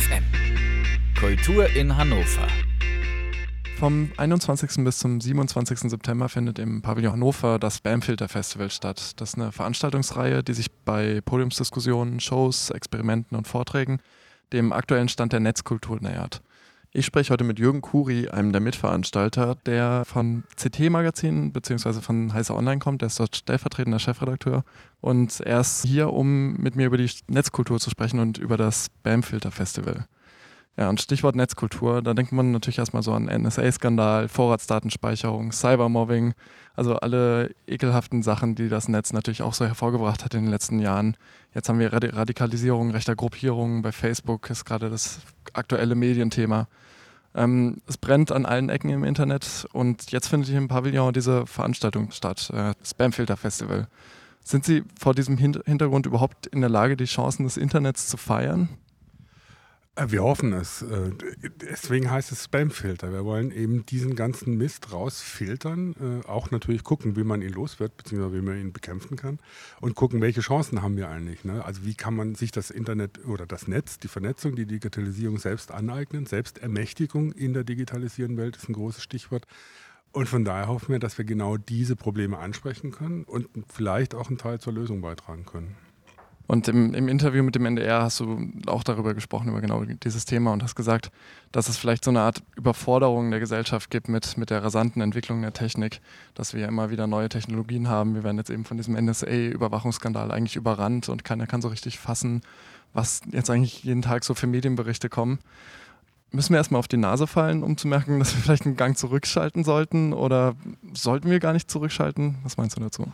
FM. Kultur in Hannover. Vom 21. bis zum 27. September findet im Pavillon Hannover das Spamfilter Festival statt. Das ist eine Veranstaltungsreihe, die sich bei Podiumsdiskussionen, Shows, Experimenten und Vorträgen dem aktuellen Stand der Netzkultur nähert. Ich spreche heute mit Jürgen Kuri, einem der Mitveranstalter, der von CT Magazin bzw. von Heißer Online kommt. Der ist dort stellvertretender Chefredakteur. Und er ist hier, um mit mir über die Netzkultur zu sprechen und über das Spamfilter Festival. Ja, und Stichwort Netzkultur, da denkt man natürlich erstmal so an NSA-Skandal, Vorratsdatenspeicherung, Cybermobbing, also alle ekelhaften Sachen, die das Netz natürlich auch so hervorgebracht hat in den letzten Jahren. Jetzt haben wir Radikalisierung rechter Gruppierungen bei Facebook, ist gerade das aktuelle Medienthema. Ähm, es brennt an allen Ecken im Internet und jetzt findet hier im Pavillon diese Veranstaltung statt, äh, Spamfilter Festival. Sind Sie vor diesem Hintergrund überhaupt in der Lage, die Chancen des Internets zu feiern? Äh, wir hoffen es. Äh, deswegen heißt es Spamfilter. Wir wollen eben diesen ganzen Mist rausfiltern, äh, auch natürlich gucken, wie man ihn los wird, beziehungsweise wie man ihn bekämpfen kann und gucken, welche Chancen haben wir eigentlich. Ne? Also wie kann man sich das Internet oder das Netz, die Vernetzung, die Digitalisierung selbst aneignen. Selbstermächtigung in der digitalisierenden Welt ist ein großes Stichwort. Und von daher hoffen wir, dass wir genau diese Probleme ansprechen können und vielleicht auch einen Teil zur Lösung beitragen können. Und im, im, Interview mit dem NDR hast du auch darüber gesprochen, über genau dieses Thema und hast gesagt, dass es vielleicht so eine Art Überforderung der Gesellschaft gibt mit, mit der rasanten Entwicklung der Technik, dass wir immer wieder neue Technologien haben. Wir werden jetzt eben von diesem NSA-Überwachungsskandal eigentlich überrannt und keiner kann so richtig fassen, was jetzt eigentlich jeden Tag so für Medienberichte kommen. Müssen wir erstmal auf die Nase fallen, um zu merken, dass wir vielleicht einen Gang zurückschalten sollten oder sollten wir gar nicht zurückschalten? Was meinst du dazu?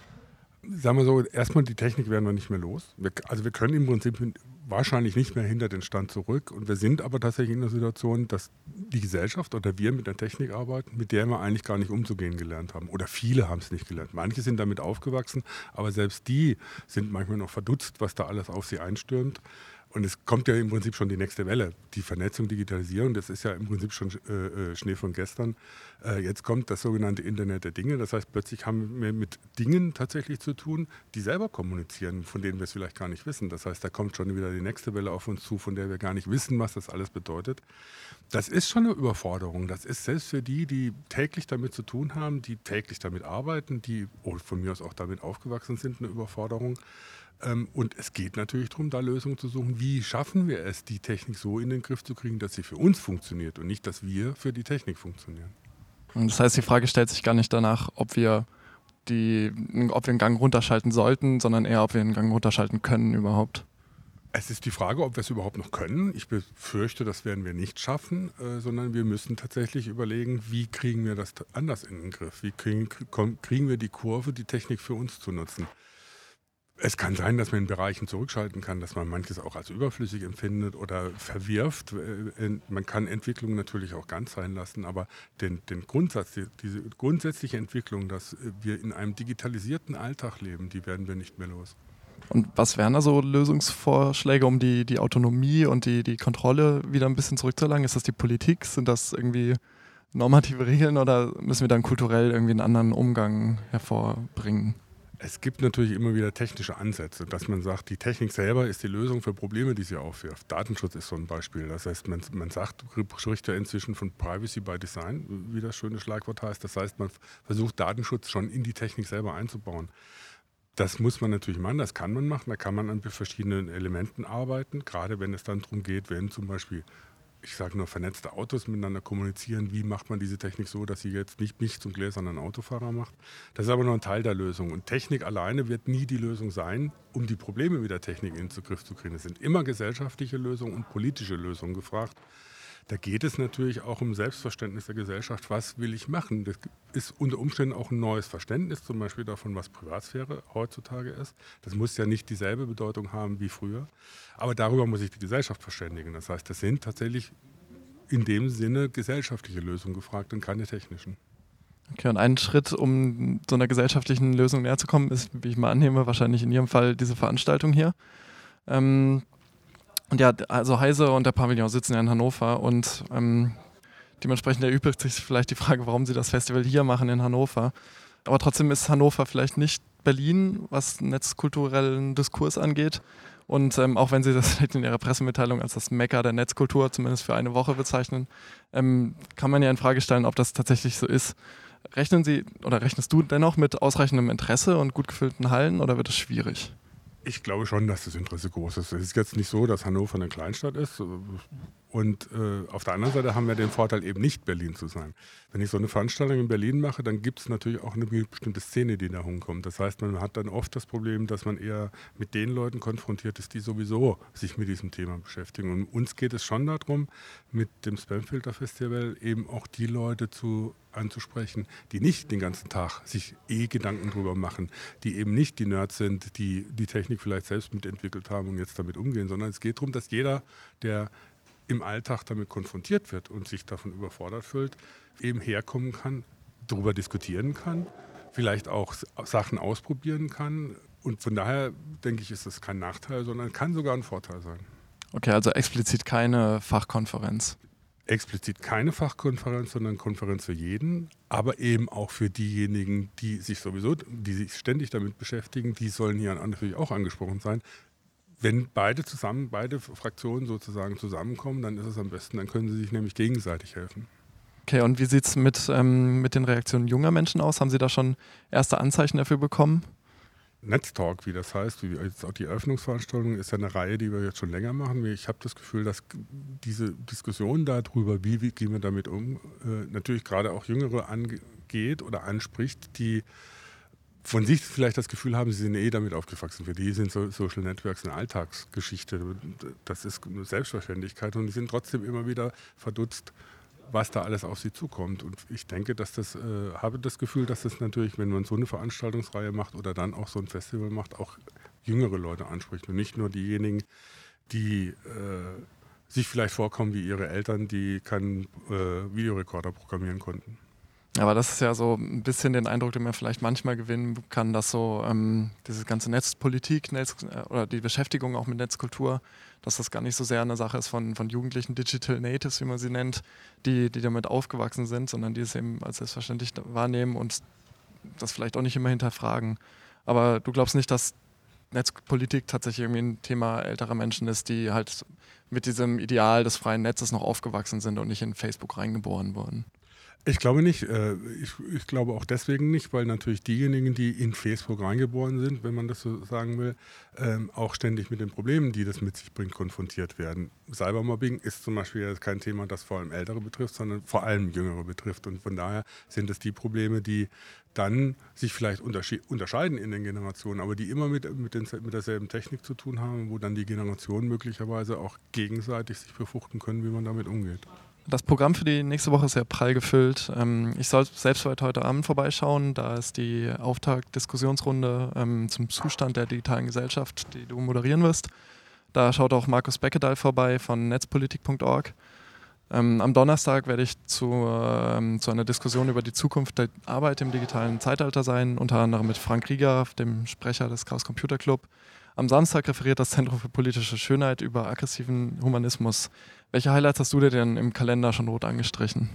Sagen wir so, erstmal die Technik werden wir nicht mehr los. Wir, also wir können im Prinzip wahrscheinlich nicht mehr hinter den Stand zurück. Und wir sind aber tatsächlich in der Situation, dass die Gesellschaft oder wir mit der Technik arbeiten, mit der wir eigentlich gar nicht umzugehen gelernt haben. Oder viele haben es nicht gelernt. Manche sind damit aufgewachsen, aber selbst die sind manchmal noch verdutzt, was da alles auf sie einstürmt. Und es kommt ja im Prinzip schon die nächste Welle. Die Vernetzung, Digitalisierung, das ist ja im Prinzip schon äh, äh, Schnee von gestern. Äh, jetzt kommt das sogenannte Internet der Dinge. Das heißt, plötzlich haben wir mit Dingen tatsächlich zu tun, die selber kommunizieren, von denen wir es vielleicht gar nicht wissen. Das heißt, da kommt schon wieder die nächste Welle auf uns zu, von der wir gar nicht wissen, was das alles bedeutet. Das ist schon eine Überforderung. Das ist selbst für die, die täglich damit zu tun haben, die täglich damit arbeiten, die von mir aus auch damit aufgewachsen sind, eine Überforderung. Ähm, und es geht natürlich darum, da Lösungen zu suchen. Wie schaffen wir es, die Technik so in den Griff zu kriegen, dass sie für uns funktioniert und nicht, dass wir für die Technik funktionieren. Und das heißt, die Frage stellt sich gar nicht danach, ob wir, die, ob wir einen Gang runterschalten sollten, sondern eher, ob wir einen Gang runterschalten können überhaupt. Es ist die Frage, ob wir es überhaupt noch können. Ich befürchte, das werden wir nicht schaffen, äh, sondern wir müssen tatsächlich überlegen, wie kriegen wir das anders in den Griff? Wie kriegen, kriegen wir die Kurve, die Technik für uns zu nutzen? Es kann sein, dass man in Bereichen zurückschalten kann, dass man manches auch als überflüssig empfindet oder verwirft. Äh, man kann Entwicklung natürlich auch ganz sein lassen, aber den, den Grundsatz, diese grundsätzliche Entwicklung, dass wir in einem digitalisierten Alltag leben, die werden wir nicht mehr los. Und was wären da so Lösungsvorschläge, um die, die Autonomie und die, die Kontrolle wieder ein bisschen zurückzulangen? Ist das die Politik? Sind das irgendwie normative Regeln oder müssen wir dann kulturell irgendwie einen anderen Umgang hervorbringen? Es gibt natürlich immer wieder technische Ansätze, dass man sagt, die Technik selber ist die Lösung für Probleme, die sie aufwirft. Datenschutz ist so ein Beispiel. Das heißt, man, man sagt, spricht ja inzwischen von Privacy by Design, wie das schöne Schlagwort heißt. Das heißt, man versucht Datenschutz schon in die Technik selber einzubauen. Das muss man natürlich machen, das kann man machen. Da kann man an verschiedenen Elementen arbeiten, gerade wenn es dann darum geht, wenn zum Beispiel ich sage nur, vernetzte Autos miteinander kommunizieren. Wie macht man diese Technik so, dass sie jetzt nicht mich zum gläsernen Autofahrer macht? Das ist aber nur ein Teil der Lösung. Und Technik alleine wird nie die Lösung sein, um die Probleme mit der Technik in den Griff zu kriegen. Es sind immer gesellschaftliche Lösungen und politische Lösungen gefragt. Da geht es natürlich auch um Selbstverständnis der Gesellschaft. Was will ich machen? Das ist unter Umständen auch ein neues Verständnis, zum Beispiel davon, was Privatsphäre heutzutage ist. Das muss ja nicht dieselbe Bedeutung haben wie früher. Aber darüber muss sich die Gesellschaft verständigen. Das heißt, das sind tatsächlich in dem Sinne gesellschaftliche Lösungen gefragt und keine technischen. Okay, und ein Schritt, um so einer gesellschaftlichen Lösung näher zu kommen, ist, wie ich mal annehme, wahrscheinlich in Ihrem Fall diese Veranstaltung hier. Ähm, und ja, also Heise und der Pavillon sitzen ja in Hannover und ähm, dementsprechend erübrigt sich vielleicht die Frage, warum sie das Festival hier machen in Hannover. Aber trotzdem ist Hannover vielleicht nicht Berlin, was netzkulturellen Diskurs angeht. Und ähm, auch wenn Sie das in Ihrer Pressemitteilung als das Mecker der Netzkultur zumindest für eine Woche bezeichnen, ähm, kann man ja in Frage stellen, ob das tatsächlich so ist. Rechnen Sie oder rechnest du dennoch mit ausreichendem Interesse und gut gefüllten Hallen oder wird es schwierig? Ich glaube schon, dass das Interesse groß ist. Es ist jetzt nicht so, dass Hannover eine Kleinstadt ist. Und äh, auf der anderen Seite haben wir den Vorteil, eben nicht Berlin zu sein. Wenn ich so eine Veranstaltung in Berlin mache, dann gibt es natürlich auch eine bestimmte Szene, die da rumkommt. Das heißt, man hat dann oft das Problem, dass man eher mit den Leuten konfrontiert ist, die sowieso sich mit diesem Thema beschäftigen. Und uns geht es schon darum, mit dem Spamfilter Festival eben auch die Leute zu anzusprechen, die nicht den ganzen Tag sich eh Gedanken drüber machen, die eben nicht die Nerds sind, die die Technik vielleicht selbst mitentwickelt haben und jetzt damit umgehen, sondern es geht darum, dass jeder, der im Alltag damit konfrontiert wird und sich davon überfordert fühlt, eben herkommen kann, darüber diskutieren kann, vielleicht auch Sachen ausprobieren kann. Und von daher denke ich, ist das kein Nachteil, sondern kann sogar ein Vorteil sein. Okay, also explizit keine Fachkonferenz. Explizit keine Fachkonferenz, sondern Konferenz für jeden, aber eben auch für diejenigen, die sich sowieso, die sich ständig damit beschäftigen, die sollen hier natürlich auch angesprochen sein wenn beide zusammen, beide Fraktionen sozusagen zusammenkommen, dann ist es am besten, dann können sie sich nämlich gegenseitig helfen. Okay, und wie sieht es mit, ähm, mit den Reaktionen junger Menschen aus? Haben Sie da schon erste Anzeichen dafür bekommen? Netztalk, wie das heißt, wie jetzt auch die Eröffnungsveranstaltung, ist ja eine Reihe, die wir jetzt schon länger machen. Ich habe das Gefühl, dass diese Diskussion darüber, wie, wie gehen wir damit um, äh, natürlich gerade auch Jüngere angeht oder anspricht, die von sich vielleicht das Gefühl haben, sie sind eh damit aufgewachsen. Für die sind so Social Networks eine Alltagsgeschichte. Das ist eine Selbstverständlichkeit und die sind trotzdem immer wieder verdutzt, was da alles auf sie zukommt. Und ich denke, dass das, äh, habe das Gefühl, dass das natürlich, wenn man so eine Veranstaltungsreihe macht oder dann auch so ein Festival macht, auch jüngere Leute anspricht und nicht nur diejenigen, die äh, sich vielleicht vorkommen wie ihre Eltern, die keinen äh, Videorekorder programmieren konnten. Aber das ist ja so ein bisschen den Eindruck, den man vielleicht manchmal gewinnen kann, dass so ähm, diese ganze Netzpolitik Netz, äh, oder die Beschäftigung auch mit Netzkultur, dass das gar nicht so sehr eine Sache ist von, von jugendlichen Digital Natives, wie man sie nennt, die, die damit aufgewachsen sind, sondern die es eben als selbstverständlich wahrnehmen und das vielleicht auch nicht immer hinterfragen. Aber du glaubst nicht, dass Netzpolitik tatsächlich irgendwie ein Thema älterer Menschen ist, die halt mit diesem Ideal des freien Netzes noch aufgewachsen sind und nicht in Facebook reingeboren wurden? Ich glaube nicht. Äh, ich, ich, glaube auch deswegen nicht, weil natürlich diejenigen, die in Facebook reingeboren sind, wenn man das so sagen will, ähm, auch ständig mit den Problemen, die das mit sich bringt, konfrontiert werden. Cybermobbing ist zum Beispiel kein Thema, das vor allem Ältere betrifft, sondern vor allem Jüngere betrifft. Und von daher sind es die Probleme, die dann sich vielleicht unterscheiden in den Generationen, aber die immer mit, mit, den, mit derselben Technik zu tun haben, wo dann die Generationen möglicherweise auch gegenseitig sich befruchten können, wie man damit umgeht. Das Programm für die nächste Woche ist ja prall gefüllt. Ähm, ich soll selbst heute Abend vorbeischauen. Da ist die Auftakt-Diskussionsrunde ähm, zum Zustand der digitalen Gesellschaft, die du moderieren wirst. Da schaut auch Markus Beckedahl vorbei von netzpolitik.org. Ähm, am Donnerstag werde ich zu, ähm, zu einer Diskussion über die Zukunft der Arbeit im digitalen Zeitalter sein, unter anderem mit Frank Rieger, dem Sprecher des Chaos Computer Club. Am Samstag referiert das Zentrum für politische Schönheit über aggressiven Humanismus. Welche Highlights hast du dir denn im Kalender schon rot angestrichen?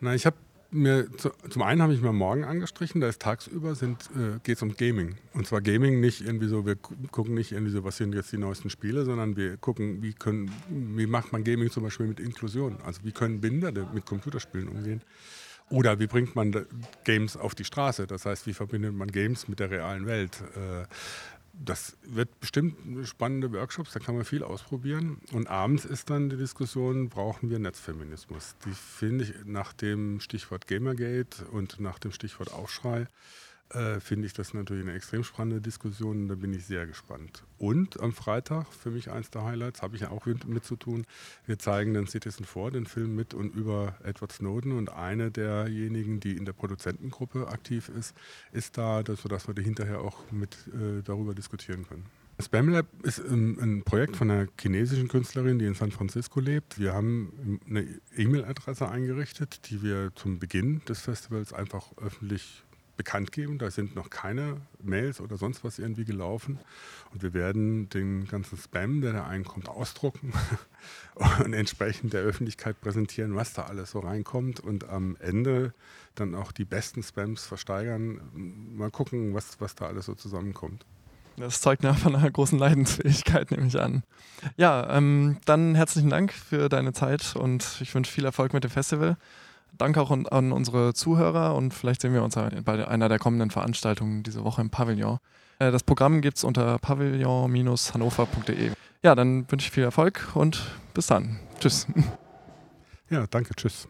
Na, ich habe mir zum einen habe ich mir morgen angestrichen, da ist tagsüber äh, geht es um Gaming und zwar Gaming nicht irgendwie so wir gucken nicht irgendwie so was sind jetzt die neuesten Spiele, sondern wir gucken wie können wie macht man Gaming zum Beispiel mit Inklusion, also wie können Behinderte mit Computerspielen umgehen oder wie bringt man Games auf die Straße, das heißt wie verbindet man Games mit der realen Welt. Das wird bestimmt spannende Workshops, da kann man viel ausprobieren. Und abends ist dann die Diskussion, brauchen wir Netzfeminismus? Die finde ich nach dem Stichwort Gamergate und nach dem Stichwort Aufschrei äh, finde ich das natürlich eine extrem spannende Diskussion. Da bin ich sehr gespannt. Und am Freitag, für mich eins der Highlights, habe ich ja auch mit, zu tun. Wir zeigen den Citizen 4, den Film mit und über Edward Snowden. Und eine derjenigen, die in der Produzentengruppe aktiv ist, ist da, sodass wir hinterher auch mit äh, darüber diskutieren können. SpamLab ist ein, Projekt von einer chinesischen Künstlerin, die in San Francisco lebt. Wir haben eine E-Mail-Adresse eingerichtet, die wir zum Beginn des Festivals einfach öffentlich bekannt geben. Da sind noch keine Mails oder sonst was irgendwie gelaufen. Und wir werden den ganzen Spam, der da einkommt, ausdrucken und entsprechend der Öffentlichkeit präsentieren, was da alles so reinkommt. Und am Ende dann auch die besten Spams versteigern. Mal gucken, was, was da alles so zusammenkommt. Das zeugt ja von einer großen Leidensfähigkeit, nehme ich an. Ja, ähm, dann herzlichen Dank für deine Zeit und ich wünsche viel Erfolg mit dem Festival. Danke auch an, an unsere Zuhörer und vielleicht sehen wir uns bei einer der kommenden Veranstaltungen diese Woche im Pavillon. Äh, das Programm gibt es unter pavillon-hannover.de. Ja, dann wünsche ich viel Erfolg und bis dann. Tschüss. Ja, danke. Tschüss.